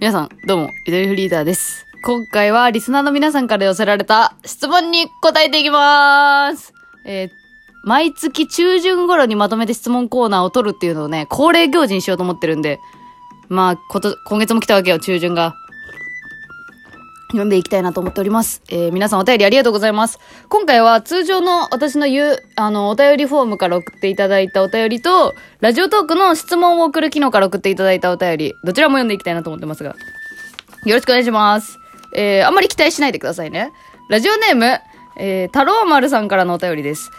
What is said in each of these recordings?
皆さん、どうも、ゆとりフリーダーです。今回はリスナーの皆さんから寄せられた質問に答えていきまーす。えー毎月中旬頃にまとめて質問コーナーを取るっていうのをね、恒例行事にしようと思ってるんで、まあ、こと、今月も来たわけよ、中旬が。読んでいきたいなと思っております。えー皆さんお便りありがとうございます。今回は通常の私の言う、あの、お便りフォームから送っていただいたお便りと、ラジオトークの質問を送る機能から送っていただいたお便り、どちらも読んでいきたいなと思ってますが。よろしくお願いします。えー、あんまり期待しないでくださいね。ラジオネーム、えー、太郎丸さんからのお便りです。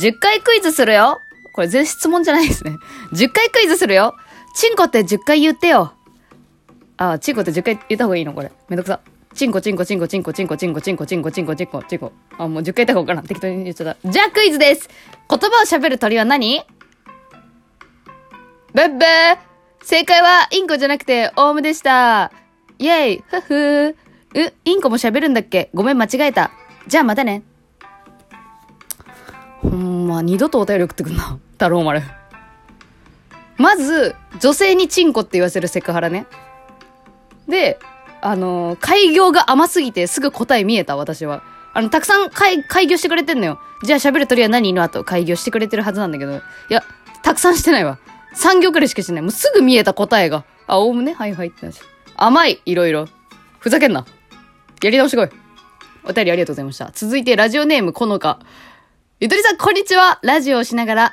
10回クイズするよ。これ全質問じゃないですね。10回クイズするよ。チンコって10回言ってよ。あ、チンコって10回言った方がいいの？これ。めんどくさ。チンコチンコチンコチンコチンコチンコチンコチンコチンコチンコチンコ。あ、もう10回言った方がからん。適当に言っちゃった。じゃあクイズです。言葉を喋る鳥は何ブッブー正解はインコじゃなくてオウムでした。イェイふふう、インコも喋るんだっけごめん間違えた。じゃあまたね。ほんま、二度とお便り送ってくんな。太郎丸。まず、女性にチンコって言わせるセクハラね。で、あの開業が甘すぎてすぐ答え見えた、私は。あの、たくさん開開業してくれてんのよ。じゃあ喋る鳥は何の後開業してくれてるはずなんだけど。いや、たくさんしてないわ。3行くらいしかしてない。もうすぐ見えた答えが。あ、おおむね？はいはいってなっちゃ甘い、いろいろ。ふざけんな。やり直してこい。お便りありがとうございました。続いて、ラジオネーム、このか。ゆとりさん、こんにちは。ラジオをしながら、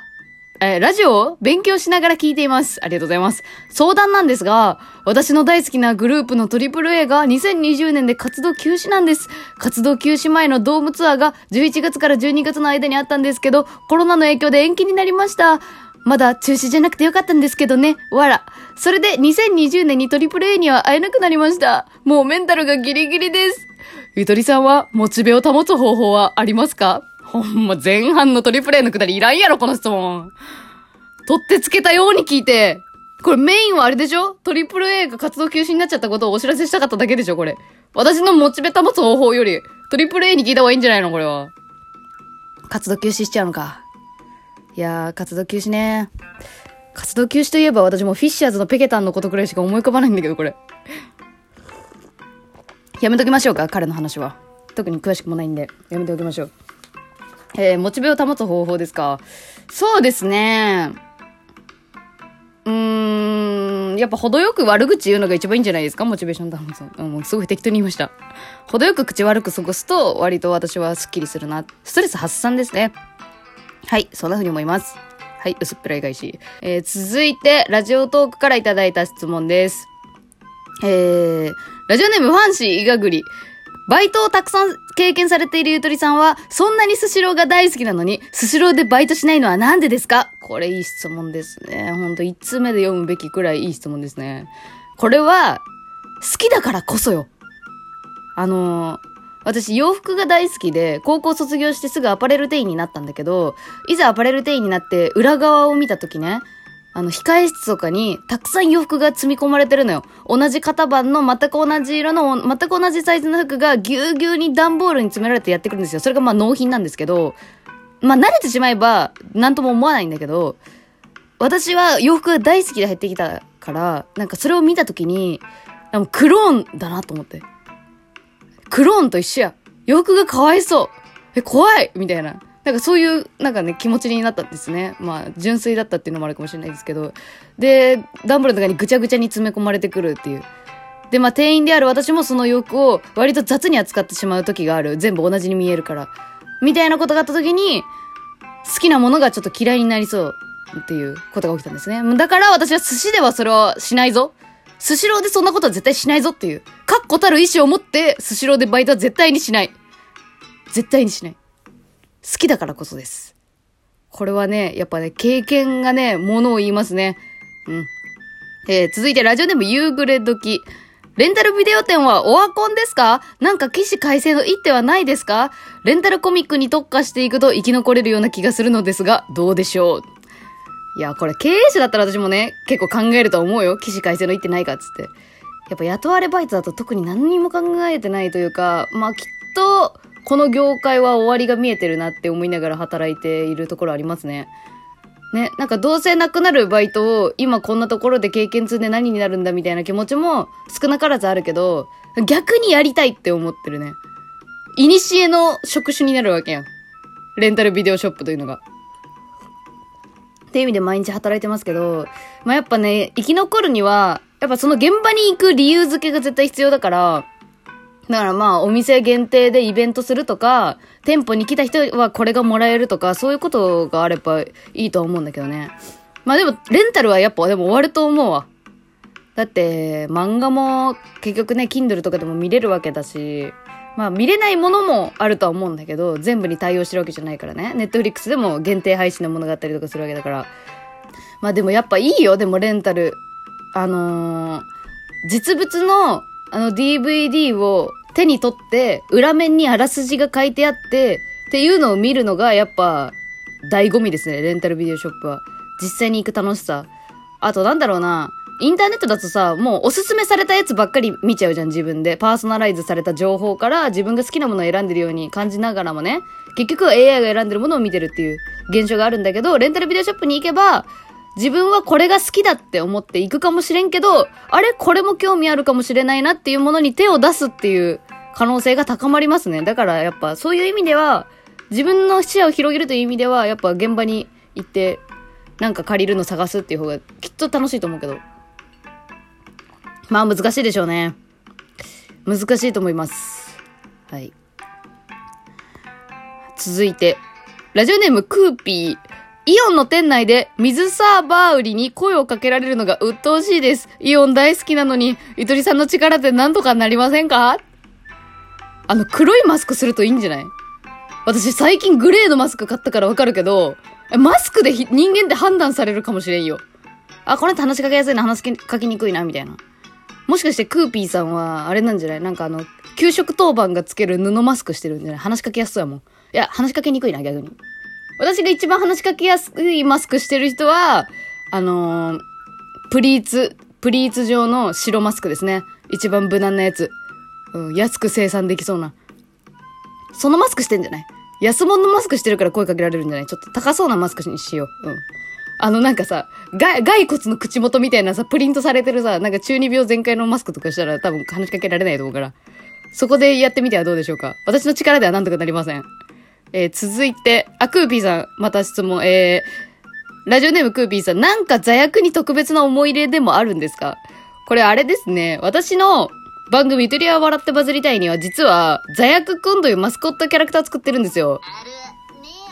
えーラジオを勉強しながら聞いています。ありがとうございます。相談なんですが、私の大好きなグループの AAA が2020年で活動休止なんです。活動休止前のドームツアーが11月から12月の間にあったんですけど、コロナの影響で延期になりました。まだ中止じゃなくてよかったんですけどね。わら。それで2020年に AAA には会えなくなりました。もうメンタルがギリギリです。ゆとりさんはモチベを保つ方法はありますか？ほんま前半のトリプル A のくだりいらんやろ、この質問。取ってつけたように聞いて。これメインはあれでしょ？トリプル A が活動休止になっちゃったことをお知らせしたかっただけでしょこれ。私のモチベ保つ方法より、トリプル A に聞いた方がいいんじゃないのこれは。活動休止しちゃうのか。いやー、活動休止ね。活動休止といえば私もフィッシャーズのペケタンのことくらいしか思い浮かばないんだけど、これ。やめときましょうか、彼の話は。特に詳しくもないんで、やめておきましょう。えー、モチベを保つ方法ですか？そうですね。うーん、やっぱ程よく悪口言うのが一番いいんじゃないですか？モチベーション保つ。うん、もうすごい適当に言いました。程よく口悪く過ごすと、割と私はスッキリするな。ストレス発散ですね。はい、そんな風に思います。はい、薄っぺらい返し。えー、続いて、ラジオトークからいただいた質問です。えー、ラジオネームファンシーイガグリ。バイトをたくさん経験されているゆとりさんは、そんなにスシローが大好きなのに、スシローでバイトしないのはなんでですか？これいい質問ですね。ほんと、1通目で読むべきくらいいい質問ですね。これは、好きだからこそよ。あのー私洋服が大好きで、高校卒業してすぐアパレル店員になったんだけど、いざアパレル店員になって裏側を見た時ね、あの、控え室とかにたくさん洋服が積み込まれてるのよ。同じ型番の全く同じ色の、全く同じサイズの服がぎゅうぎゅうに段ボールに詰められてやってくるんですよ。それがまあ納品なんですけど、まあ慣れてしまえば何とも思わないんだけど、私は洋服が大好きで入ってきたから、なんかそれを見た時に、あのクローンだなと思って。クローンと一緒や。洋服がかわいそう。え、怖いみたいな。なんかそういう、なんかね、気持ちになったんですね。まあ、純粋だったっていうのもあるかもしれないですけど。で、ダンボールの中にぐちゃぐちゃに詰め込まれてくるっていう。で、まあ、店員である私もその洋服を割と雑に扱ってしまう時がある。全部同じに見えるから。みたいなことがあった時に、好きなものがちょっと嫌いになりそうっていうことが起きたんですね。だから私は寿司ではそれはしないぞ。スシローでそんなことは絶対しないぞっていう。確固たる意志を持って、スシローでバイトは絶対にしない。絶対にしない。好きだからこそです。これはね、やっぱね、経験がね、ものを言いますね。うん。えー、続いてラジオネーム夕暮れ時。レンタルビデオ店はオワコンですか？なんか起死回生の一手はないですか？レンタルコミックに特化していくと生き残れるような気がするのですが、どうでしょう？いや、これ経営者だったら私もね、結構考えると思うよ。起死回生の一手ないかっつって。やっぱ雇われバイトだと特に何にも考えてないというか、まあきっと、この業界は終わりが見えてるなって思いながら働いているところありますね。ね、なんかどうせなくなるバイトを今こんなところで経験積んで何になるんだみたいな気持ちも少なからずあるけど、逆にやりたいって思ってるね。いにしえの職種になるわけやん。レンタルビデオショップというのが。っていう意味で毎日働いてますけど、まあ、やっぱね、生き残るには、やっぱその現場に行く理由付けが絶対必要だから、だからまあ、お店限定でイベントするとか、店舗に来た人はこれがもらえるとか、そういうことがあればいいと思うんだけどね。まあでも、レンタルはやっぱでも終わると思うわ。だって、漫画も結局ね、Kindle とかでも見れるわけだし、まあ見れないものもあるとは思うんだけど、全部に対応してるわけじゃないからね。ネットフリックスでも限定配信のものがあったりとかするわけだから。まあでもやっぱいいよ、でもレンタル。あのー、実物のあの DVD を手に取って、裏面にあらすじが書いてあって、っていうのを見るのがやっぱ、醍醐味ですね、レンタルビデオショップは。実際に行く楽しさ。あとなんだろうな、インターネットだとさ、もうおすすめされたやつばっかり見ちゃうじゃん、自分で。パーソナライズされた情報から自分が好きなものを選んでるように感じながらもね、結局 AI が選んでるものを見てるっていう現象があるんだけど、レンタルビデオショップに行けば、自分はこれが好きだって思って行くかもしれんけど、あれこれも興味あるかもしれないなっていうものに手を出すっていう可能性が高まりますね。だからやっぱそういう意味では、自分の視野を広げるという意味では、やっぱ現場に行って、なんか借りるの探すっていう方がきっと楽しいと思うけど。まあ難しいでしょうね。難しいと思います。はい。続いて、ラジオネームクーピー。イオンの店内で水サーバー売りに声をかけられるのが鬱陶しいです。イオン大好きなのに、ゆとりさんの力で何とかなりませんか？あの黒いマスクするといいんじゃない？私最近グレーのマスク買ったからわかるけど、マスクで人間って判断されるかもしれんよ。あ、この人話しかけやすいな、話しかけにくいな、みたいな。もしかしてクーピーさんは、あれなんじゃない？なんかあの、給食当番がつける布マスクしてるんじゃない？話しかけやすそうやもん。いや、話しかけにくいな、逆に。私が一番話しかけやすいマスクしてる人は、あのー、プリーツ、プリーツ状の白マスクですね。一番無難なやつ。うん、安く生産できそうな。そのマスクしてんじゃない？安物のマスクしてるから声かけられるんじゃない？ちょっと高そうなマスクにしよう。うん。あのなんかさ、骸骨の口元みたいなさ、プリントされてるさ、なんか中二病全開のマスクとかしたら多分話しかけられないと思うから。そこでやってみてはどうでしょうか？私の力ではなんとかなりません。えー、続いて、あ、クーピーさん、また質問、えー、ラジオネームクーピーさん、なんか座役に特別な思い入れでもあるんですか？これあれですね、私の番組、ゆとりは笑ってバズりたいには、実は、座役くんというマスコットキャラクター作ってるんですよ。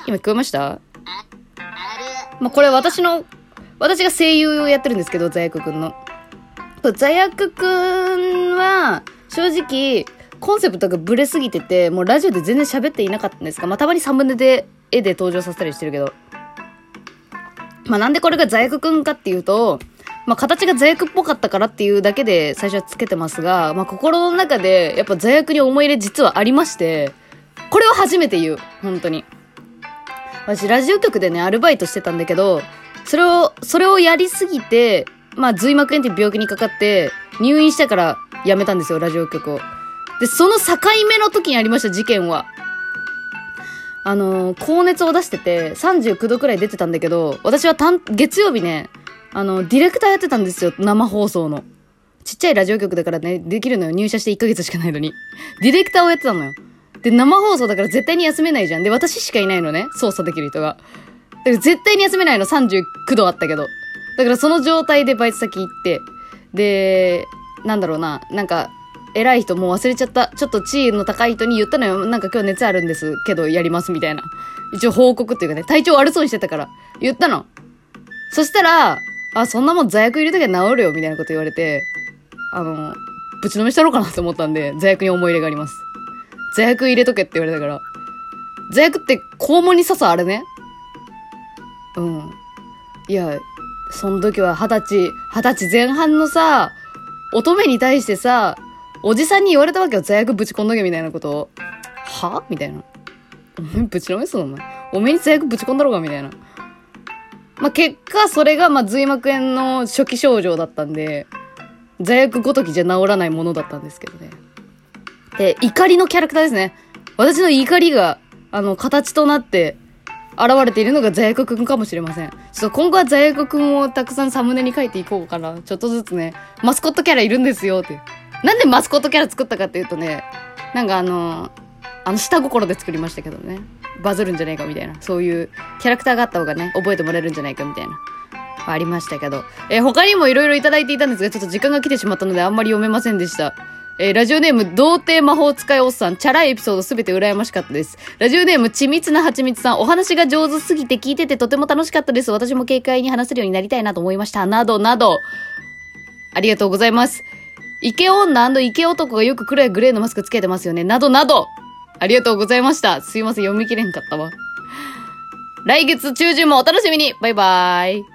今聞こえました？まあ、これ私の、私が声優をやってるんですけど、座役くんの。座役くんは、正直、コンセプトがブレすぎてて、もうラジオで全然喋っていなかったんですが、まあ、たまにサムネで絵で登場させたりしてるけど。まあ、なんでこれが座役くんかっていうと、まあ、形が座役っぽかったからっていうだけで最初はつけてますが、まあ、心の中でやっぱ座役に思い入れ実はありまして、これを初めて言う。本当に。私、ラジオ局でね、アルバイトしてたんだけど、それを、それをやりすぎて、まあ、髄膜炎って病気にかかって、入院したから辞めたんですよ、ラジオ局を。で、その境目の時にありました、事件は。あのー、高熱を出してて、39度くらい出てたんだけど、私は月曜日ね、あの、ディレクターやってたんですよ、生放送の。ちっちゃいラジオ局だからね、できるのよ。入社して1ヶ月しかないのに。ディレクターをやってたのよ。で、生放送だから絶対に休めないじゃん。で、私しかいないのね。操作できる人が。だから絶対に休めないの39度あったけど。だからその状態でバイト先行って、で、なんだろうな、なんか、偉い人もう忘れちゃった。ちょっと地位の高い人に言ったのよ。なんか今日熱あるんですけどやりますみたいな。一応報告っていうかね、体調悪そうにしてたから。言ったの。そしたら、あ、そんなもん座薬入れときゃ治るよみたいなこと言われて、あの、ぶちのめしたろうかなと思ったんで、座薬に思い入れがあります。座薬入れとけって言われたから。座薬って肛門に刺すあれね。うん。いや、その時は二十歳、二十歳前半のさ、乙女に対してさ、おじさんに言われたわけよ。座薬ぶち込んどけみたいなことを。は？みたいな。お前ぶちのめすの？お前。おめに座薬ぶち込んだろうかみたいな。まあ、結果、それが、ま、髄膜炎の初期症状だったんで、座薬ごときじゃ治らないものだったんですけどね。で、怒りのキャラクターですね。私の怒りが、あの、形となって、現れているのがザヤコくんかもしれません。ちょっと今後はザヤコくんをたくさんサムネに書いていこうかな。ちょっとずつね、マスコットキャラいるんですよって。なんでマスコットキャラ作ったかっていうとね、なんかあの、あの、下心で作りましたけどね。バズるんじゃないかみたいな。そういうキャラクターがあった方がね、覚えてもらえるんじゃないかみたいな。ありましたけど。えー他にもいろいろいただいていたんですが、ちょっと時間が来てしまったのであんまり読めませんでした。えーラジオネーム、童貞魔法使いおっさん、チャラいエピソードすべて羨ましかったです。ラジオネーム、緻密な蜂蜜さん、お話が上手すぎて聞いててとても楽しかったです。私も軽快に話せるようになりたいなと思いました。などなど、ありがとうございます。イケ女イケ男がよく黒いグレーのマスクつけてますよね。などなど、ありがとうございました。すいません、読み切れんかったわ。来月中旬もお楽しみにバイバーイ